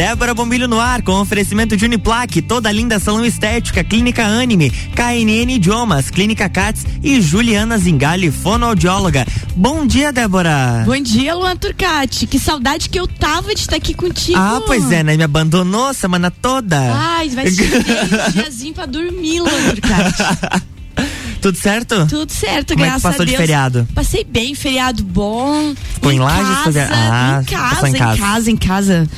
Débora Bombilho no ar, com oferecimento de Uniplaque, toda linda salão estética, Clínica Anime, KNN Idiomas, Clínica Cats e Juliana Zingali, fonoaudióloga. Bom dia, Débora. Bom dia, Luan Turcati. Que saudade que eu tava de estar aqui contigo. Ah, pois é, né? Me abandonou a semana toda. Ai, vai ser um diazinho pra dormir, Luan Turcati. Tudo certo? Tudo certo, Como graças é passou a Deus. de feriado? Passei bem, feriado bom. Ficou em Lages, casa, ah, em casa, em em casa. casa, em casa,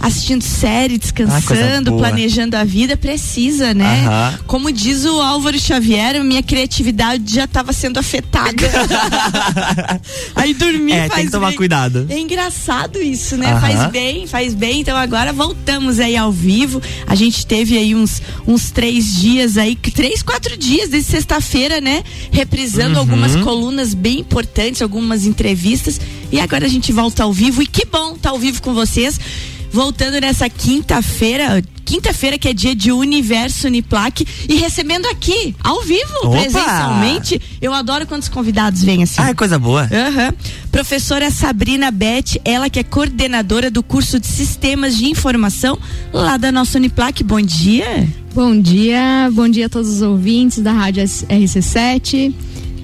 assistindo série, Ah, descansando, boa. planejando a vida, precisa, né? Aham. Como diz o Álvaro Xavier, minha criatividade já estava sendo afetada. Aí dormir É, faz tem que tomar bem. cuidado. É engraçado isso, né? Aham. Faz bem, faz bem. Então agora voltamos aí ao vivo. A gente teve aí uns, uns três dias aí, três, quatro dias desde sexta-feira, né? Reprisando Uhum. algumas colunas bem importantes, algumas entrevistas. E agora a gente volta ao vivo. E que bom estar ao vivo com vocês. Voltando nessa quinta-feira, quinta-feira que é dia de Universo Uniplaque e recebendo aqui, ao vivo, Opa! presencialmente. Eu adoro quando os convidados vêm assim. Ah, coisa boa. Aham. Professora Sabrina Beth, ela que é coordenadora do curso de Sistemas de Informação lá da nossa Uniplac. Bom dia. Bom dia, bom dia a todos os ouvintes da Rádio RC7.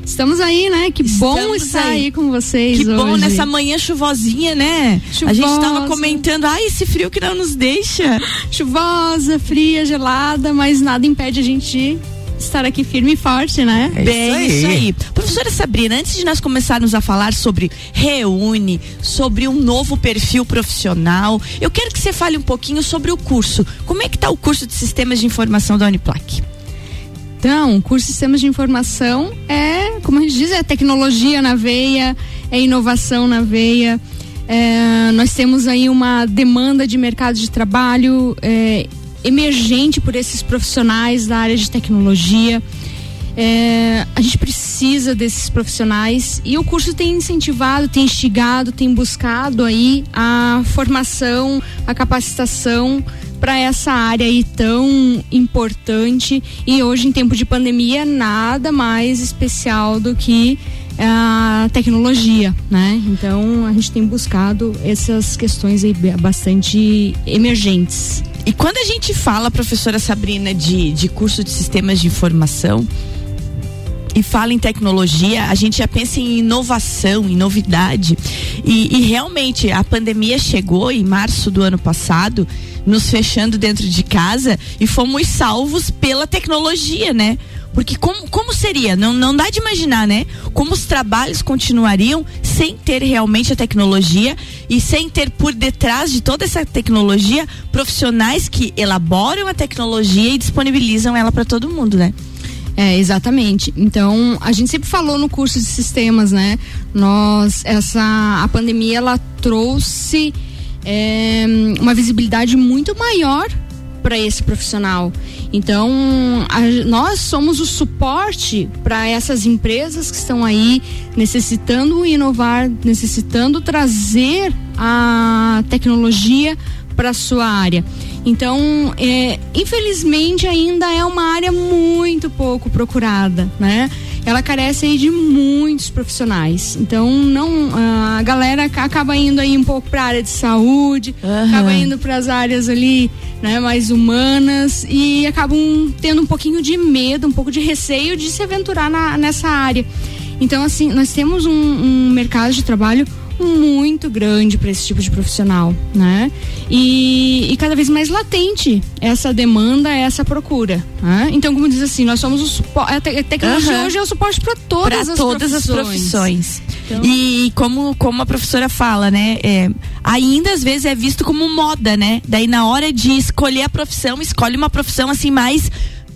Estamos aí, né? Que bom Estamos estar aí. aí. com vocês. Que bom hoje. nessa manhã chuvosinha, né? A gente tava Chuvosa. comentando, ai, esse frio que não nos deixa. Chuvosa, fria, gelada, mas nada impede a gente estar aqui firme e forte, né? É Bem, isso aí. Professora Sabrina, antes de nós começarmos a falar sobre Reúne, sobre um novo perfil profissional, eu quero que você fale um pouquinho sobre o curso. Como é que tá o curso de Sistemas de Informação da Uniplac? Então, o curso de Sistemas de Informação é, como a gente diz, é tecnologia na veia, é inovação na veia. É, nós temos aí uma demanda de mercado de trabalho é, emergente por esses profissionais da área de tecnologia. É, a gente precisa desses profissionais e o curso tem incentivado, tem instigado, tem buscado aí a formação, a capacitação para essa área aí tão importante e hoje em tempo de pandemia nada mais especial do que a tecnologia, né? Então a gente tem buscado essas questões aí bastante emergentes. E quando a gente fala, professora Sabrina, de, de curso de sistemas de informação e fala em tecnologia, a gente já pensa em inovação, em novidade. E, e realmente a pandemia chegou em março do ano passado, nos fechando dentro de casa e fomos salvos pela tecnologia, né? Porque como, como seria? Não, não dá de imaginar, né? Como os trabalhos continuariam sem ter realmente a tecnologia e sem ter por detrás de toda essa tecnologia profissionais que elaboram a tecnologia e disponibilizam ela para todo mundo, né? É, exatamente. Então, a gente sempre falou no curso de sistemas, né? Nós, essa, a pandemia, ela trouxe é, uma visibilidade muito maior para esse profissional. Então, a- nós somos o suporte para essas empresas que estão aí necessitando inovar, necessitando trazer a tecnologia para sua área. Então, é, infelizmente, ainda é uma área muito pouco procurada, né? Ela carece aí de muitos profissionais. Então, não a galera ca- acaba indo aí um pouco para a área de saúde, Aham. acaba indo para as áreas ali, né, mais humanas e acabam tendo um pouquinho de medo, um pouco de receio de se aventurar na- nessa área. Então, assim, nós temos um, um mercado de trabalho muito grande para esse tipo de profissional, né? E, e cada vez mais latente essa demanda, essa procura. né? Então, como diz assim, nós somos o suporte. A te- a tecnologia Aham. hoje é o suporte para todas, Para as, todas as profissões. profissões. Então- E como, como a professora fala, né? é, ainda às vezes é visto como moda, né? Daí na hora de escolher a profissão, escolhe uma profissão assim mais,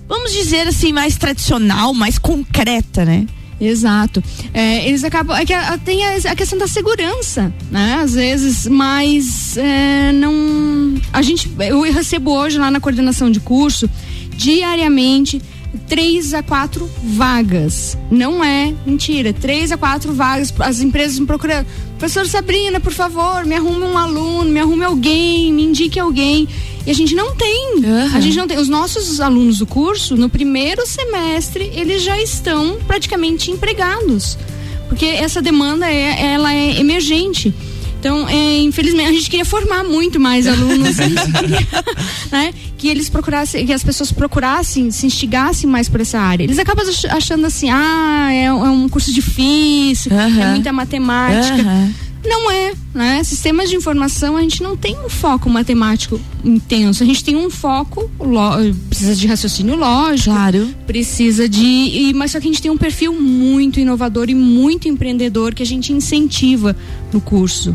vamos dizer assim, mais tradicional, mais concreta, né? Exato. É, eles acabam. É que tem a, a questão da segurança, né? Às vezes, mas é, não. A gente. Eu recebo hoje lá na coordenação de curso, diariamente, três a quatro vagas. Não é mentira. Três a quatro vagas. As empresas me procuram. Professor Sabrina, por favor, me arrume um aluno, me arrume alguém, me indique alguém. E a gente não tem. Aham. A gente não tem. Os nossos alunos do curso, no primeiro semestre, eles já estão praticamente empregados. Porque essa demanda é, ela é emergente. Então, é, infelizmente, a gente queria formar muito mais alunos, né, que eles procurassem, que as pessoas procurassem, se instigassem mais por essa área. Eles acabam achando assim, ah, é, é um curso difícil, uhum. é muita matemática. Uhum. Não é, né? Sistemas de informação a gente não tem um foco matemático intenso, a gente tem um foco, precisa de raciocínio lógico, claro. precisa de, mas só que a gente tem um perfil muito inovador e muito empreendedor que a gente incentiva no curso.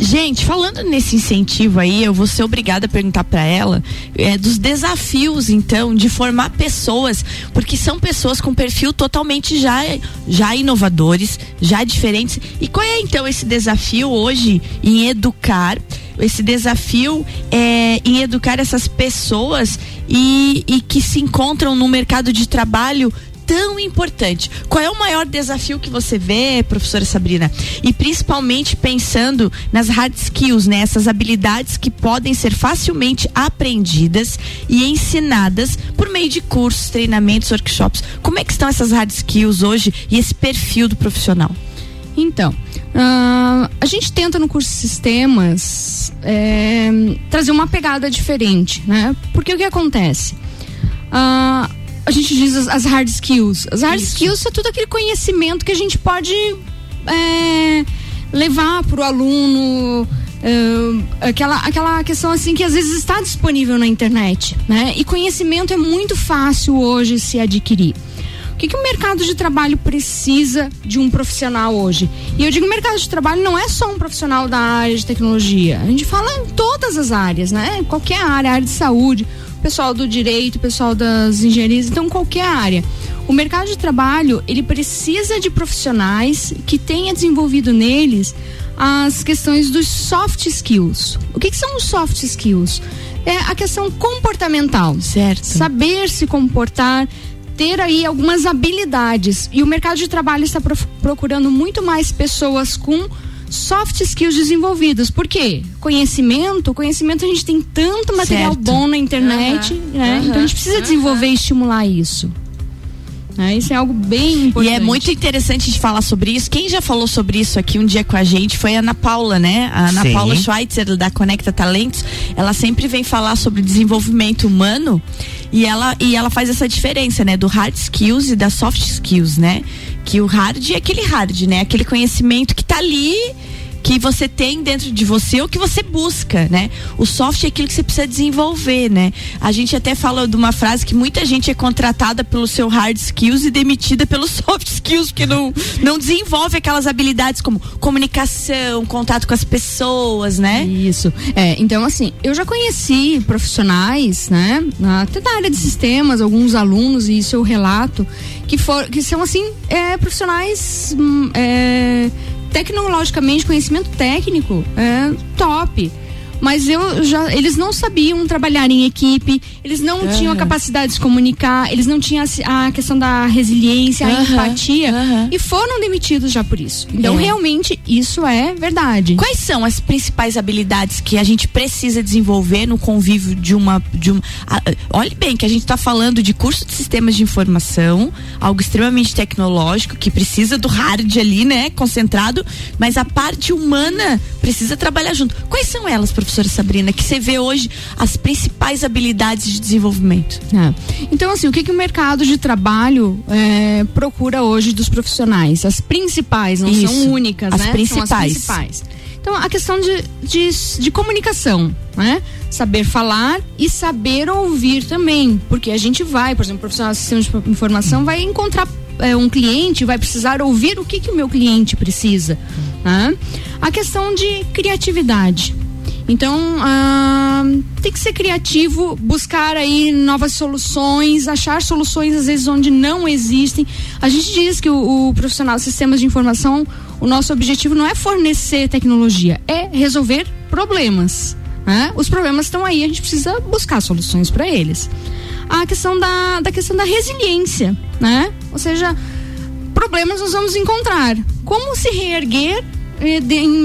Gente, falando nesse incentivo aí, eu vou ser obrigada a perguntar para ela é, dos desafios, então, de formar pessoas, porque são pessoas com perfil totalmente já, já inovadores, já diferentes. E qual é então esse desafio hoje em educar? Esse desafio é, em educar essas pessoas e, e que se encontram no mercado de trabalho tão importante. Qual é o maior desafio que você vê, professora Sabrina? E principalmente pensando nas hard skills, né? Essas habilidades que podem ser facilmente aprendidas e ensinadas por meio de cursos, treinamentos, workshops. Como é que estão essas hard skills hoje e esse perfil do profissional? Então, uh, a gente tenta no curso de sistemas é, trazer uma pegada diferente, né? Porque o que acontece? Uh, a gente diz as, as hard skills. As hard Isso. skills é tudo aquele conhecimento que a gente pode é, levar para o aluno. É, aquela, aquela questão assim que às vezes está disponível na internet, né? E conhecimento é muito fácil hoje se adquirir. O que, que o mercado de trabalho precisa de um profissional hoje? E eu digo mercado de trabalho não é só um profissional da área de tecnologia. A gente fala em todas as áreas, né? Qualquer área, área de saúde, pessoal do direito, pessoal das engenharias, então qualquer área. O mercado de trabalho, ele precisa de profissionais que tenha desenvolvido neles as questões dos soft skills. O que, que são os soft skills? É a questão comportamental. Certo. Saber se comportar, ter aí algumas habilidades. E o mercado de trabalho está procurando muito mais pessoas com soft skills desenvolvidos. Por quê? Conhecimento, conhecimento a gente tem tanto material certo. bom na internet, uhum, né? Uhum, então a gente precisa uhum. desenvolver e estimular isso. É, isso é algo bem importante. E é muito interessante de falar sobre isso. Quem já falou sobre isso aqui um dia com a gente foi a Ana Paula, né? A Ana Sim. Paula Schweitzer, da Conecta Talentos. Ela sempre vem falar sobre desenvolvimento humano e ela, e ela faz essa diferença, né? Do hard skills e da soft skills, né? Que o hard é aquele hard, né? Aquele conhecimento que tá ali que você tem dentro de você ou que você busca, né? O soft é aquilo que você precisa desenvolver, né? A gente até fala de uma frase que muita gente é contratada pelo seu hard skills e demitida pelos soft skills, porque não, não desenvolve aquelas habilidades como comunicação, contato com as pessoas, né? Isso. É, então, assim, eu já conheci profissionais, né? Até da área de sistemas, alguns alunos, e isso eu relato, que, for, que são, assim, é, profissionais. Hum, é, tecnologicamente, conhecimento técnico é top mas eu já eles não sabiam trabalhar em equipe, eles não uhum. tinham a capacidade de se comunicar, eles não tinham a, a questão da resiliência, a uhum. empatia uhum. e foram demitidos já por isso. Então é. realmente isso é verdade. Quais são as principais habilidades que a gente precisa desenvolver no convívio de uma de uma a, olhe bem que a gente está falando de curso de sistemas de informação, algo extremamente tecnológico que precisa do hard ali, né, concentrado, mas a parte humana precisa trabalhar junto. Quais são elas, professor? Professora Sabrina, que você vê hoje as principais habilidades de desenvolvimento? É. Então, assim, o que, que o mercado de trabalho é, procura hoje dos profissionais? As principais, não Isso. são únicas, as né? Principais. São as principais. Então, a questão de, de, de comunicação, né? Saber falar e saber ouvir também. Porque a gente vai, por exemplo, o profissional de sistema de informação vai encontrar é, um cliente, vai precisar ouvir o que, que o meu cliente precisa. Né? A questão de criatividade. Então, ah, tem que ser criativo, buscar aí novas soluções, achar soluções às vezes onde não existem. A gente diz que o, o profissional de sistemas de informação, o nosso objetivo não é fornecer tecnologia, é resolver problemas. Né? Os problemas estão aí, a gente precisa buscar soluções para eles. A questão da, da questão da resiliência, né? Ou seja, problemas nós vamos encontrar. Como se reerguer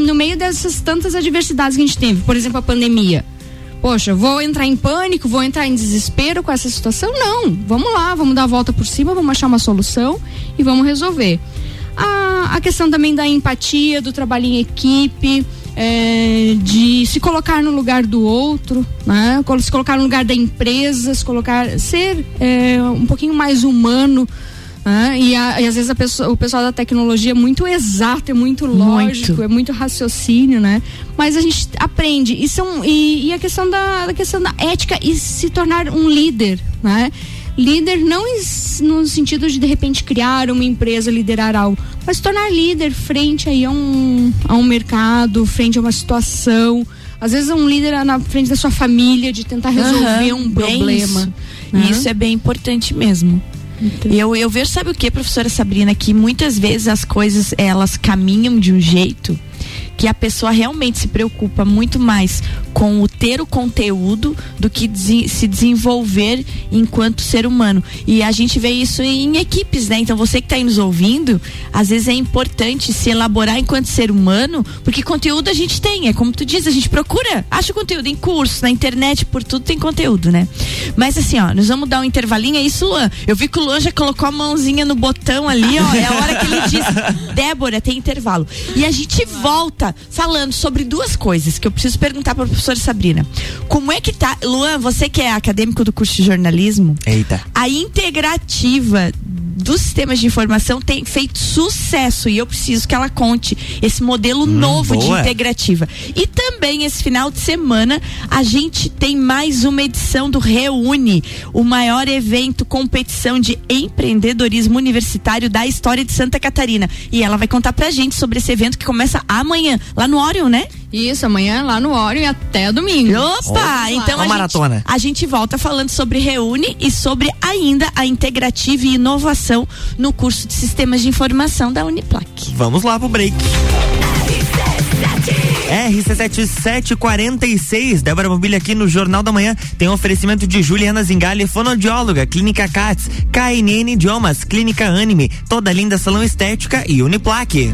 no meio dessas tantas adversidades que a gente teve, por exemplo, a pandemia. Poxa, vou entrar em pânico, vou entrar em desespero com essa situação? Não. Vamos lá, vamos dar a volta por cima, vamos achar uma solução e vamos resolver. A, a questão também da empatia, do trabalho em equipe, é, de se colocar no lugar do outro, né? Se colocar no lugar da empresa, se colocar, ser é, um pouquinho mais humano. E, a, e, às vezes pessoa, o pessoal da tecnologia é muito exato, é muito lógico, muito. é muito raciocínio, né? Mas a gente aprende. E, são, e, e a questão da, a questão da ética e se tornar um líder, né? líder não no sentido de de repente criar uma empresa, liderar algo, mas tornar líder frente aí a um, a um mercado, frente a uma situação. Às vezes é um líder na frente da sua família, de tentar resolver uhum, um problema. Isso. Né? isso é bem importante mesmo. Então. Eu, eu vejo, sabe o que, professora Sabrina, que muitas vezes as coisas elas caminham de um jeito que a pessoa realmente se preocupa muito mais com o ter o conteúdo do que se desenvolver enquanto ser humano. E a gente vê isso em equipes, né? Então você que está aí nos ouvindo, às vezes é importante se elaborar enquanto ser humano, porque conteúdo a gente tem, é como tu diz, a gente procura, acha conteúdo em cursos, na internet, por tudo tem conteúdo, né? Mas assim, ó, nós vamos dar um intervalinho, é isso, Luan. Eu vi que o Luan já colocou a mãozinha no botão ali, ó, é a hora que ele diz, Débora, tem intervalo. E a gente volta falando sobre duas coisas que eu preciso perguntar para a professora Sabrina. Como é que tá, Luan, você que é acadêmico do curso de jornalismo? Eita. A integrativa dos sistemas de informação tem feito sucesso e eu preciso que ela conte esse modelo hum, novo boa. de integrativa. E também esse final de semana a gente tem mais uma edição do Reúne, o maior evento competição de empreendedorismo universitário da história de Santa Catarina. E ela vai contar pra gente sobre esse evento que começa amanhã, lá no Orion, né? Isso, amanhã lá no Orion e até domingo. Opa! então a, maratona. Gente, a gente volta falando sobre Reúne e sobre ainda a integrativa e inovação no curso de Sistemas de Informação da Uniplac. Vamos lá pro break. RC7746, Débora Mobília aqui no Jornal da Manhã, tem um oferecimento de Juliana Zingali, fonoaudióloga, Clínica Cats, KNN Idiomas, Clínica Anime, Toda Linda Salão Estética e Uniplaque.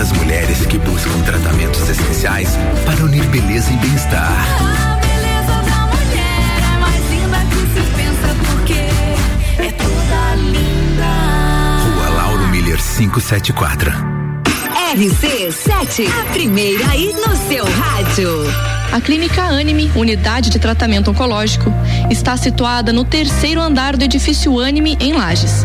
para as mulheres que buscam tratamentos essenciais para unir beleza e bem-estar. A beleza da mulher é mais linda que se pensa porque é toda linda. Rua Lauro Miller 574. RC7, a primeira aí no seu rádio. A Clínica Anime, unidade de tratamento oncológico, está situada no terceiro andar do edifício Anime, em Lages.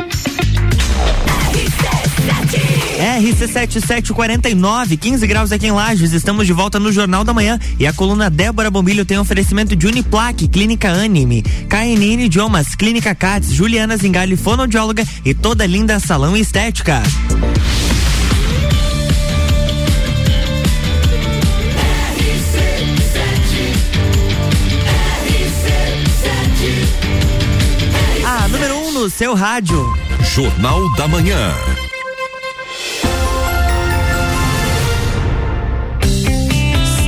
RC7749, 15 graus aqui em Lages. Estamos de volta no Jornal da Manhã e a coluna Débora Bombilho tem oferecimento de Uniplaque, Clínica Anime, KNN Idiomas, Clínica Cats, Juliana Zingali, fonoaudióloga e toda linda salão estética. A número 1 um no seu rádio. Jornal da Manhã.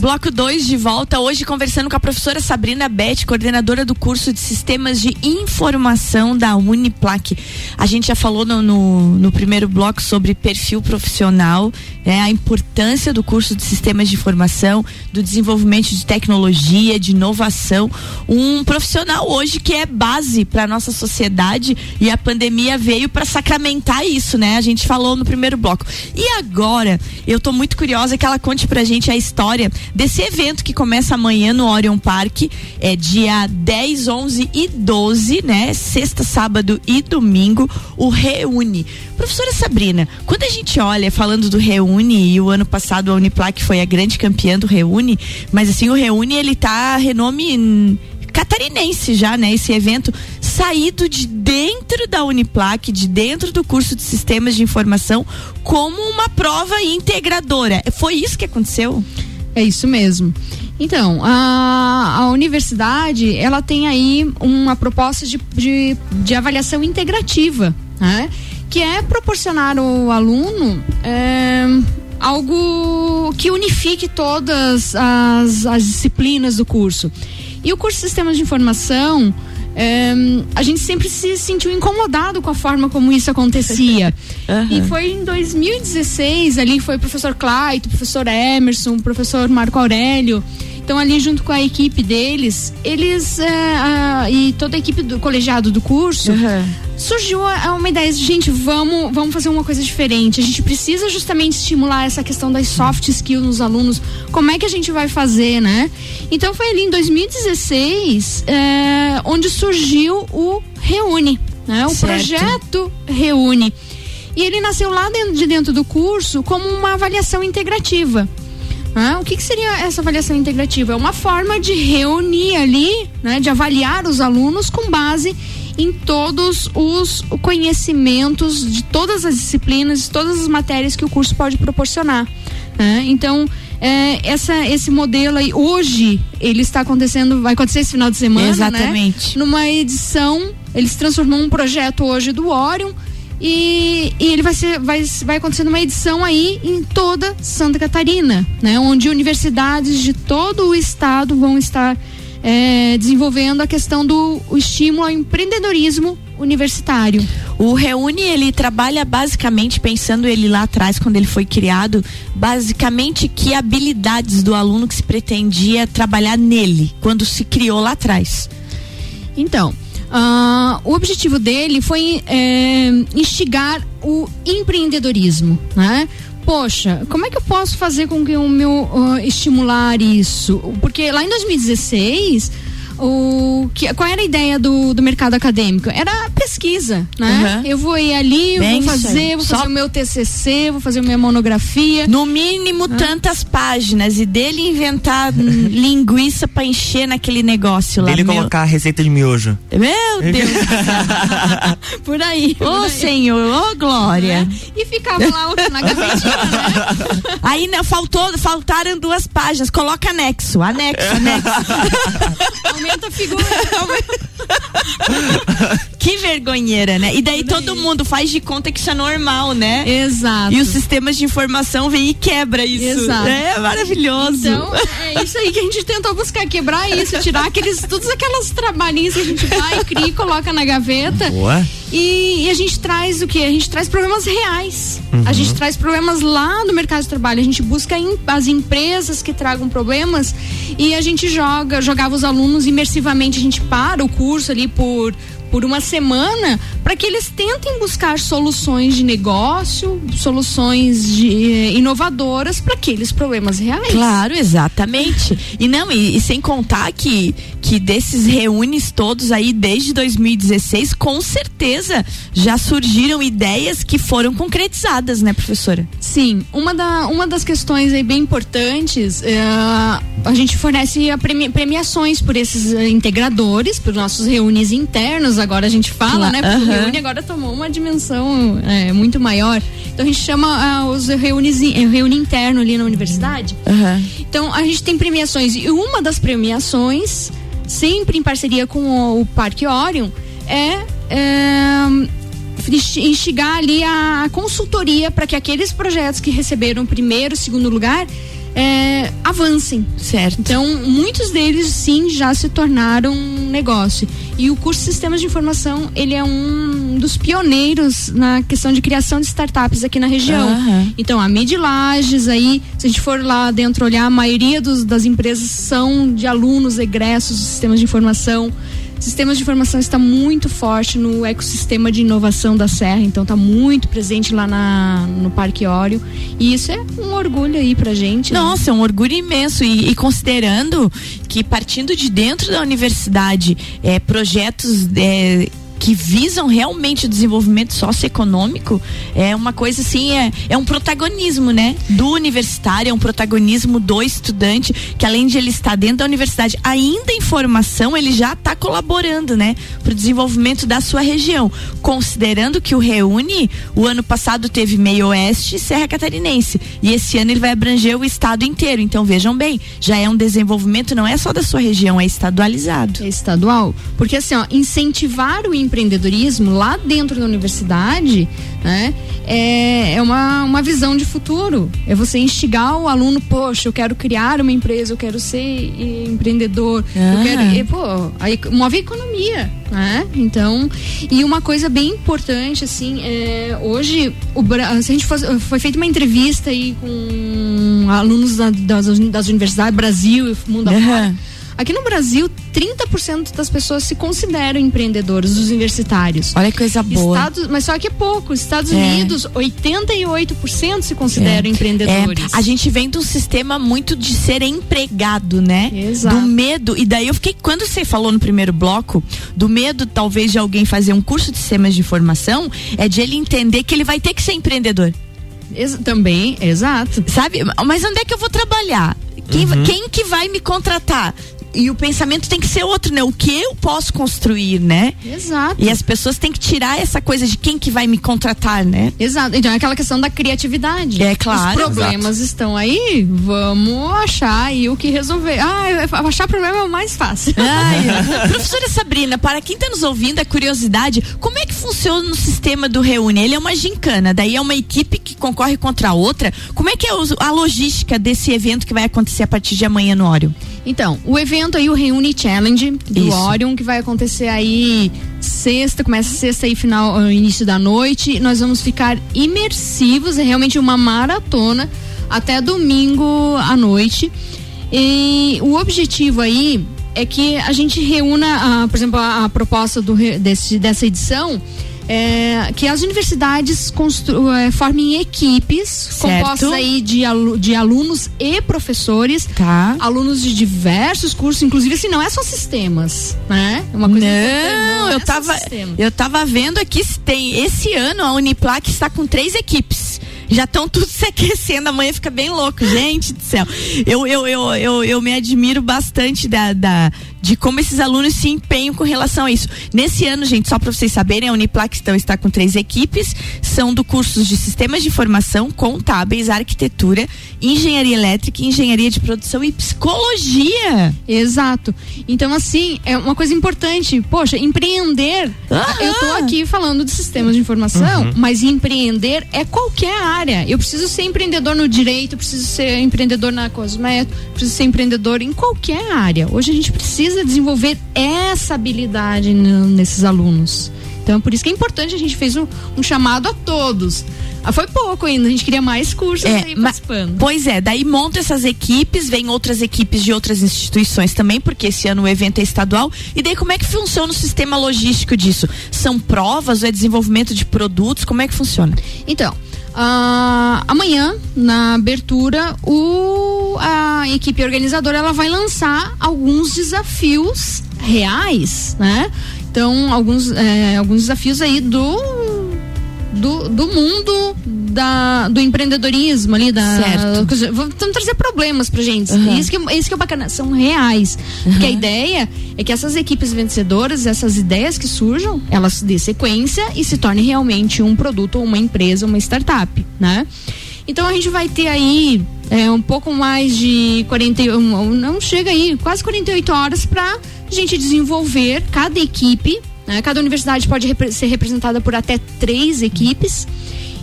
Bloco 2 de volta, hoje conversando com a professora Sabrina Beth, coordenadora do curso de Sistemas de Informação da Uniplac. A gente já falou no, no, no primeiro bloco sobre perfil profissional, né, a importância do curso de Sistemas de Informação, do desenvolvimento de tecnologia, de inovação. Um profissional hoje que é base para nossa sociedade e a pandemia veio para sacramentar isso, né? A gente falou no primeiro bloco. E agora, eu tô muito curiosa que ela conte pra gente a história desse evento que começa amanhã no Orion Park, é dia 10, 11 e 12, né? Sexta, sábado e domingo, o Reúne. Professora Sabrina, quando a gente olha falando do Reúne e o ano passado a Uniplac foi a grande campeã do Reúne, mas assim, o Reúne ele tá renome catarinense já, né? Esse evento saído de dentro da Uniplac, de dentro do curso de Sistemas de Informação, como uma prova integradora. Foi isso que aconteceu? É isso mesmo. Então, a, a universidade, ela tem aí uma proposta de, de, de avaliação integrativa, né? Que é proporcionar ao aluno é, algo que unifique todas as, as disciplinas do curso. E o curso de Sistemas de Informação, a gente sempre se sentiu incomodado com a forma como isso acontecia. E foi em 2016, ali foi o professor Claito, o professor Emerson, o professor Marco Aurélio. Então, ali junto com a equipe deles, eles é, a- e toda a equipe do colegiado do curso, surgiu a- uma ideia de, gente, vamos, vamos fazer uma coisa diferente. A gente precisa justamente estimular essa questão das soft skills nos alunos. Como é que a gente vai fazer, né? Então foi ali em 2016 é, onde surgiu o Reúne, né? O Certo. projeto Reúne. E ele nasceu lá dentro, de dentro do curso como uma avaliação integrativa. Né? O que, que seria essa avaliação integrativa? É uma forma de reunir ali, né, de avaliar os alunos com base em todos os conhecimentos de todas as disciplinas, de todas as matérias que o curso pode proporcionar. né? Então, é, essa, esse modelo aí, hoje, ele está acontecendo, vai acontecer esse final de semana, Exatamente. né? Numa edição, ele se transformou num projeto hoje do Orion, e, e ele vai ser vai, vai acontecer numa edição aí em toda Santa Catarina, né? Onde universidades de todo o estado vão estar é, desenvolvendo a questão do estímulo ao empreendedorismo universitário. O Reúne, ele trabalha basicamente, pensando ele lá atrás, quando ele foi criado, basicamente que habilidades do aluno que se pretendia trabalhar nele, quando se criou lá atrás. Então, ah, o objetivo dele foi é, instigar o empreendedorismo, né? Poxa, como é que eu posso fazer com que o meu ah, estimular isso? Porque lá em 2016 o que, qual era a ideia do, do mercado acadêmico? Era pesquisa, né? Uhum. Eu vou ir ali, Bem vou fazer, vou Só- fazer o meu TCC, vou fazer a minha monografia. No mínimo tantas páginas e dele inventar linguiça pra encher naquele negócio lá. Dele meu, colocar a receita de miojo. meu Deus. Por aí. Ô aí. Senhor, ô Glória. E ficava lá na gavetinha, né? Aí não, faltou, faltaram duas páginas. Coloca anexo, anexo, anexo. Aumenta a figura. que vergonheira, né? E daí todo mundo faz de conta que isso é normal, né? Exato. E os sistemas de informação vem e quebra isso. Exato. É maravilhoso. Então, é isso aí que a gente tentou buscar, quebrar isso, tirar aqueles, todos aquelas trabalhinhos que a gente vai, cria e coloca na gaveta. Boa. E, e a gente traz o que? A gente traz problemas reais. A gente traz problemas lá no mercado de trabalho. A gente busca em- as empresas que tragam problemas e a gente joga, jogava os alunos imersivamente. A gente para o curso ali por por uma semana para que eles tentem buscar soluções de negócio, soluções de, eh, inovadoras para aqueles problemas reais. Claro, exatamente. E não, e, e sem contar que, que desses reúnes todos aí desde 2016, com certeza já surgiram ideias que foram concretizadas, né, professora? Sim, uma, da, uma das questões aí bem importantes, é, a gente fornece premiações por esses eh, integradores, por nossos reúnes internos, agora a gente fala, Cla- né? Porque o aham. reúne agora tomou uma dimensão é, muito maior. Então a gente chama ah, os reúnes, in- reúne interno ali na universidade. Então a gente tem premiações e uma das premiações, sempre em parceria com o, o Parque Orion, é, é insti- instigar ali a consultoria para que aqueles projetos que receberam primeiro, segundo lugar é, avancem. Certo. Então, muitos deles sim já se tornaram um negócio. E o curso Sistemas de Informação, ele é um dos pioneiros na questão de criação de startups aqui na região. Aham. Então, a Mid Lages aí, se a gente for lá dentro olhar, a maioria dos- das empresas são de alunos egressos dos sistemas de informação. Sistemas de informação está muito forte no ecossistema de inovação da Serra, então está muito presente lá na, no Parque Óleo. E isso é um orgulho aí pra gente. né? Nossa, é um orgulho imenso. E, e considerando que partindo de dentro da universidade, é, projetos é, que visam realmente o desenvolvimento socioeconômico, é uma coisa assim, é, é um protagonismo, né? Do universitário, é um protagonismo do estudante, que além de ele estar dentro da universidade, ainda em formação, ele já está colaborando, né? Para o desenvolvimento da sua região. Considerando que o Reúne, o ano passado teve meio oeste e Serra Catarinense. E esse ano ele vai abranger o estado inteiro. Então vejam bem, já é um desenvolvimento, não é só da sua região, é estadualizado. É estadual. Porque assim, ó, incentivar o empreendedorismo lá dentro da universidade, né? É, é uma, uma visão de futuro. É você instigar o aluno, poxa, eu quero criar uma empresa, eu quero ser eh, empreendedor, eu Ah. quero. E, pô, aí move a economia, né? Então, e uma coisa bem importante, assim, é, hoje, o, a gente foi feita uma entrevista aí com alunos da- das, das universidades Brasil e mundo afora. Aqui no Brasil, 30% das pessoas se consideram empreendedores, os universitários. Olha que coisa boa. Estados, mas só que é pouco. Estados É. Unidos, 88% se consideram empreendedores. É, a gente vem de um sistema muito de ser empregado, né? Exato. Do medo. E daí eu fiquei, quando você falou no primeiro bloco, do medo talvez de alguém fazer um curso de sistemas de informação, é de ele entender que ele vai ter que ser empreendedor. Ex- também, exato. Sabe? Mas onde é que eu vou trabalhar? Quem, Uhum. quem que vai me contratar? E o pensamento tem que ser outro, né? O que eu posso construir, né? Exato. E as pessoas têm que tirar essa coisa de quem que vai me contratar, né? Exato. Então é aquela questão da criatividade. É claro. Os problemas estão aí, vamos achar aí o que resolver. Ah, achar problema é o mais fácil. Ai, professora Sabrina, para quem está nos ouvindo, a curiosidade, como é que funciona o sistema do Reúne? Ele é uma gincana, daí é uma equipe que concorre contra a outra. Como é que é a logística desse evento que vai acontecer a partir de amanhã no Ório? Então, o evento aí, o Reúne Challenge do Isso. Orion, que vai acontecer aí sexta, começa sexta e final, ah, início da noite. Nós vamos ficar imersivos, é realmente uma maratona até domingo à noite. E o objetivo aí é que a gente reúna, ah, por exemplo, a, a proposta do, desse, dessa edição. É, que as universidades constru, é, formem equipes Certo. compostas aí de, alu- de alunos e professores Tá. alunos de diversos cursos, inclusive assim, não é só sistemas, né? É uma coisa Não, é eu só tava, eu tava vendo aqui se tem esse ano a Uniplac está com três equipes. Já estão tudo se aquecendo, amanhã fica bem louco, gente do céu. Eu, eu, eu, eu, eu me admiro bastante da, da, de como esses alunos se empenham com relação a isso. Nesse ano, gente, só para vocês saberem, a Uniplac então, está com três equipes, são do cursos de sistemas de informação, contábeis, arquitetura, engenharia elétrica, engenharia de produção e psicologia. Exato. Então, assim, é uma coisa importante. Poxa, empreender. Aham. Eu tô aqui falando de sistemas de informação, mas empreender é qualquer área. Eu preciso ser empreendedor no direito, preciso ser empreendedor na cosmética, preciso ser empreendedor em qualquer área. Hoje a gente precisa desenvolver essa habilidade nesses alunos. Então é por isso que é importante, a gente fez um, um chamado a todos. Ah, foi pouco ainda, a gente queria mais cursos É, aí participando. Pois é, daí monta essas equipes, vem outras equipes de outras instituições também, porque esse ano o evento é estadual. E daí como é que funciona o sistema logístico disso? São provas ou é desenvolvimento de produtos? Como é que funciona? Então, ah, amanhã, na abertura, o, a equipe organizadora ela vai lançar alguns desafios reais, né? Então, alguns, é, alguns desafios aí do, do, do mundo da, do empreendedorismo ali, da. Certo. Vamos trazer problemas pra gente. Uhum. Isso, que, isso que é bacana, são reais. Porque a ideia é que essas equipes vencedoras, essas ideias que surjam, elas dê sequência e se tornem realmente um produto ou uma empresa, uma startup, né? Então a gente vai ter aí é, um pouco mais de 41, não chega aí, quase 48 horas pra gente desenvolver cada equipe. Né? Cada universidade pode ser representada por até três equipes.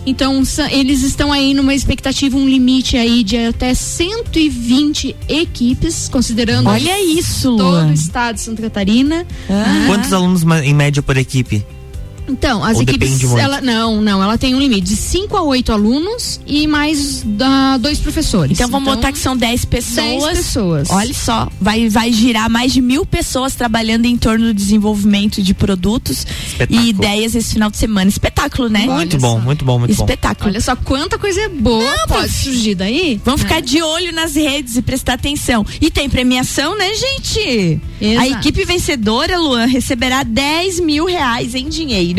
Então, eles estão aí numa expectativa, um limite aí de até 120 equipes, considerando Olha isso, todo Luan. o estado de Santa Catarina. né? Quantos alunos em média por equipe? Então, as Ou equipes. Ela, não, não, ela tem um limite de 5 a 8 alunos e mais da, dois professores. Então vamos botar que são 10 pessoas. 10 pessoas. Olha só, vai, vai girar mais de mil pessoas trabalhando em torno do desenvolvimento de produtos Espetáculo. e ideias esse final de semana. Espetáculo, né? Muito bom, muito bom, muito bom. Espetáculo. Olha só quanta coisa boa pode surgir daí. Vamos né? ficar de olho nas redes e prestar atenção. E tem premiação, né, gente? Exato. A equipe vencedora, Luan, receberá 10 mil reais em dinheiro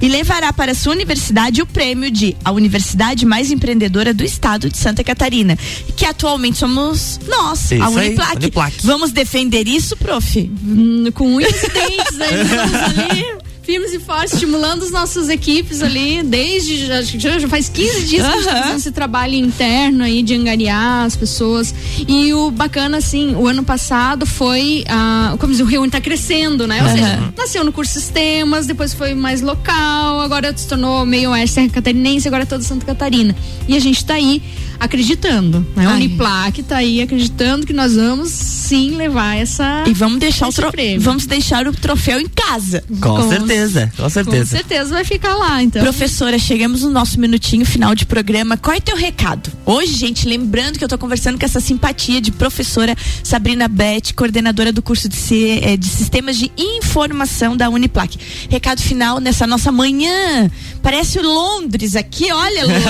e levará para sua universidade o prêmio de a universidade mais empreendedora do estado de Santa Catarina, que atualmente somos nós, Isso a aí, Uniplac. Uniplac. Vamos defender isso, prof? Hum, com unhas e dentes, aí estamos ali. Firmes e fortes, estimulando as nossas equipes ali, desde já, já faz 15 dias que a gente tá fazendo esse trabalho interno aí de angariar as pessoas. E o bacana, assim, o ano passado foi, ah, como diz, o Rio tá crescendo, né? Ou seja, nasceu no curso Sistemas, depois foi mais local, agora se tornou meio oeste Serra Catarinense, agora é toda Santa Catarina. E a gente tá aí acreditando, né? A. Uniplac tá aí acreditando que nós vamos sim levar essa E vamos deixar o esse tro- prêmio. vamos deixar o troféu em casa. Com, Com- certeza, com Com certeza. certeza vai ficar lá, então. Professora, chegamos no nosso minutinho final de programa. Qual é teu recado? Hoje, gente, lembrando que eu tô conversando com essa simpatia de professora Sabrina Beth, coordenadora do curso de, si- eh, de Sistemas de Informação da Uniplac. Recado final nessa nossa manhã. Parece o Londres aqui, olha, Luan.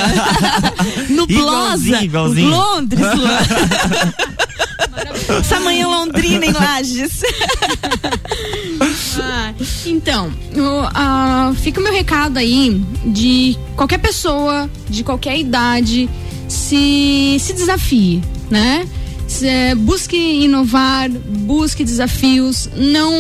Nublosa. Igualzinho, igualzinho. Londres. Essa manhã londrina em Lages. Ah, então, ah, fica o meu recado aí de qualquer pessoa, de qualquer idade, se, se desafie, né? Se, eh, busque inovar, busque desafios, não,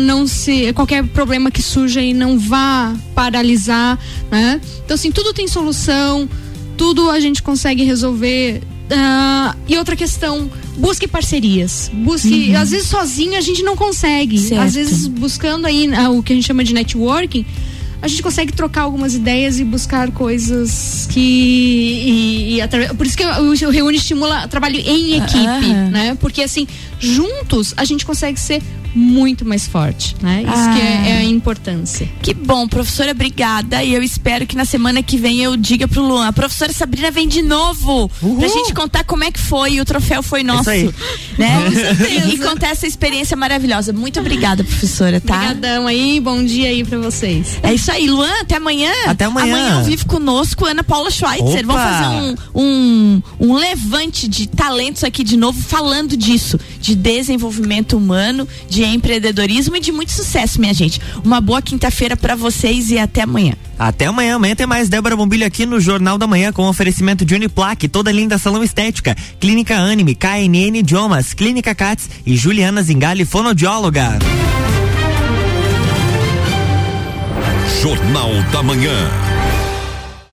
não se qualquer problema que surja aí não vá paralisar, né? Então assim, tudo tem solução, tudo a gente consegue resolver. Ah, e outra questão, busque parcerias. Busque. Às vezes sozinho a gente não consegue. Certo. Às vezes buscando aí ah, o que a gente chama de networking, a gente consegue trocar algumas ideias e buscar coisas que. E, e por isso que o, Reúne estimula trabalho em equipe, Aham. né? Porque assim, juntos a gente consegue ser muito mais forte, né? Isso que é, é a importância. Que bom, professora, obrigada. E eu espero que na semana que vem eu diga pro Luan, a professora Sabrina vem de novo pra gente contar como é que foi e o troféu foi nosso. aí. Né? E, e contar essa experiência maravilhosa. Muito obrigada, professora, tá? Obrigadão aí, bom dia aí pra vocês. É isso aí, Luan, até amanhã. Até amanhã. Amanhã ao vivo conosco, Ana Paula Schweitzer. Opa. Vamos fazer um, um, um levante de talentos aqui de novo, falando disso, de desenvolvimento humano, de empreendedorismo e de muito sucesso, minha gente. Uma boa quinta-feira pra vocês e até amanhã. Até amanhã. Amanhã tem mais Débora Bombilho aqui no Jornal da Manhã com oferecimento de Uniplaque, toda linda salão estética, Clínica Anime, KNN Idiomas, Clínica Cats e Juliana Zingali, fonoaudióloga. Jornal da Manhã.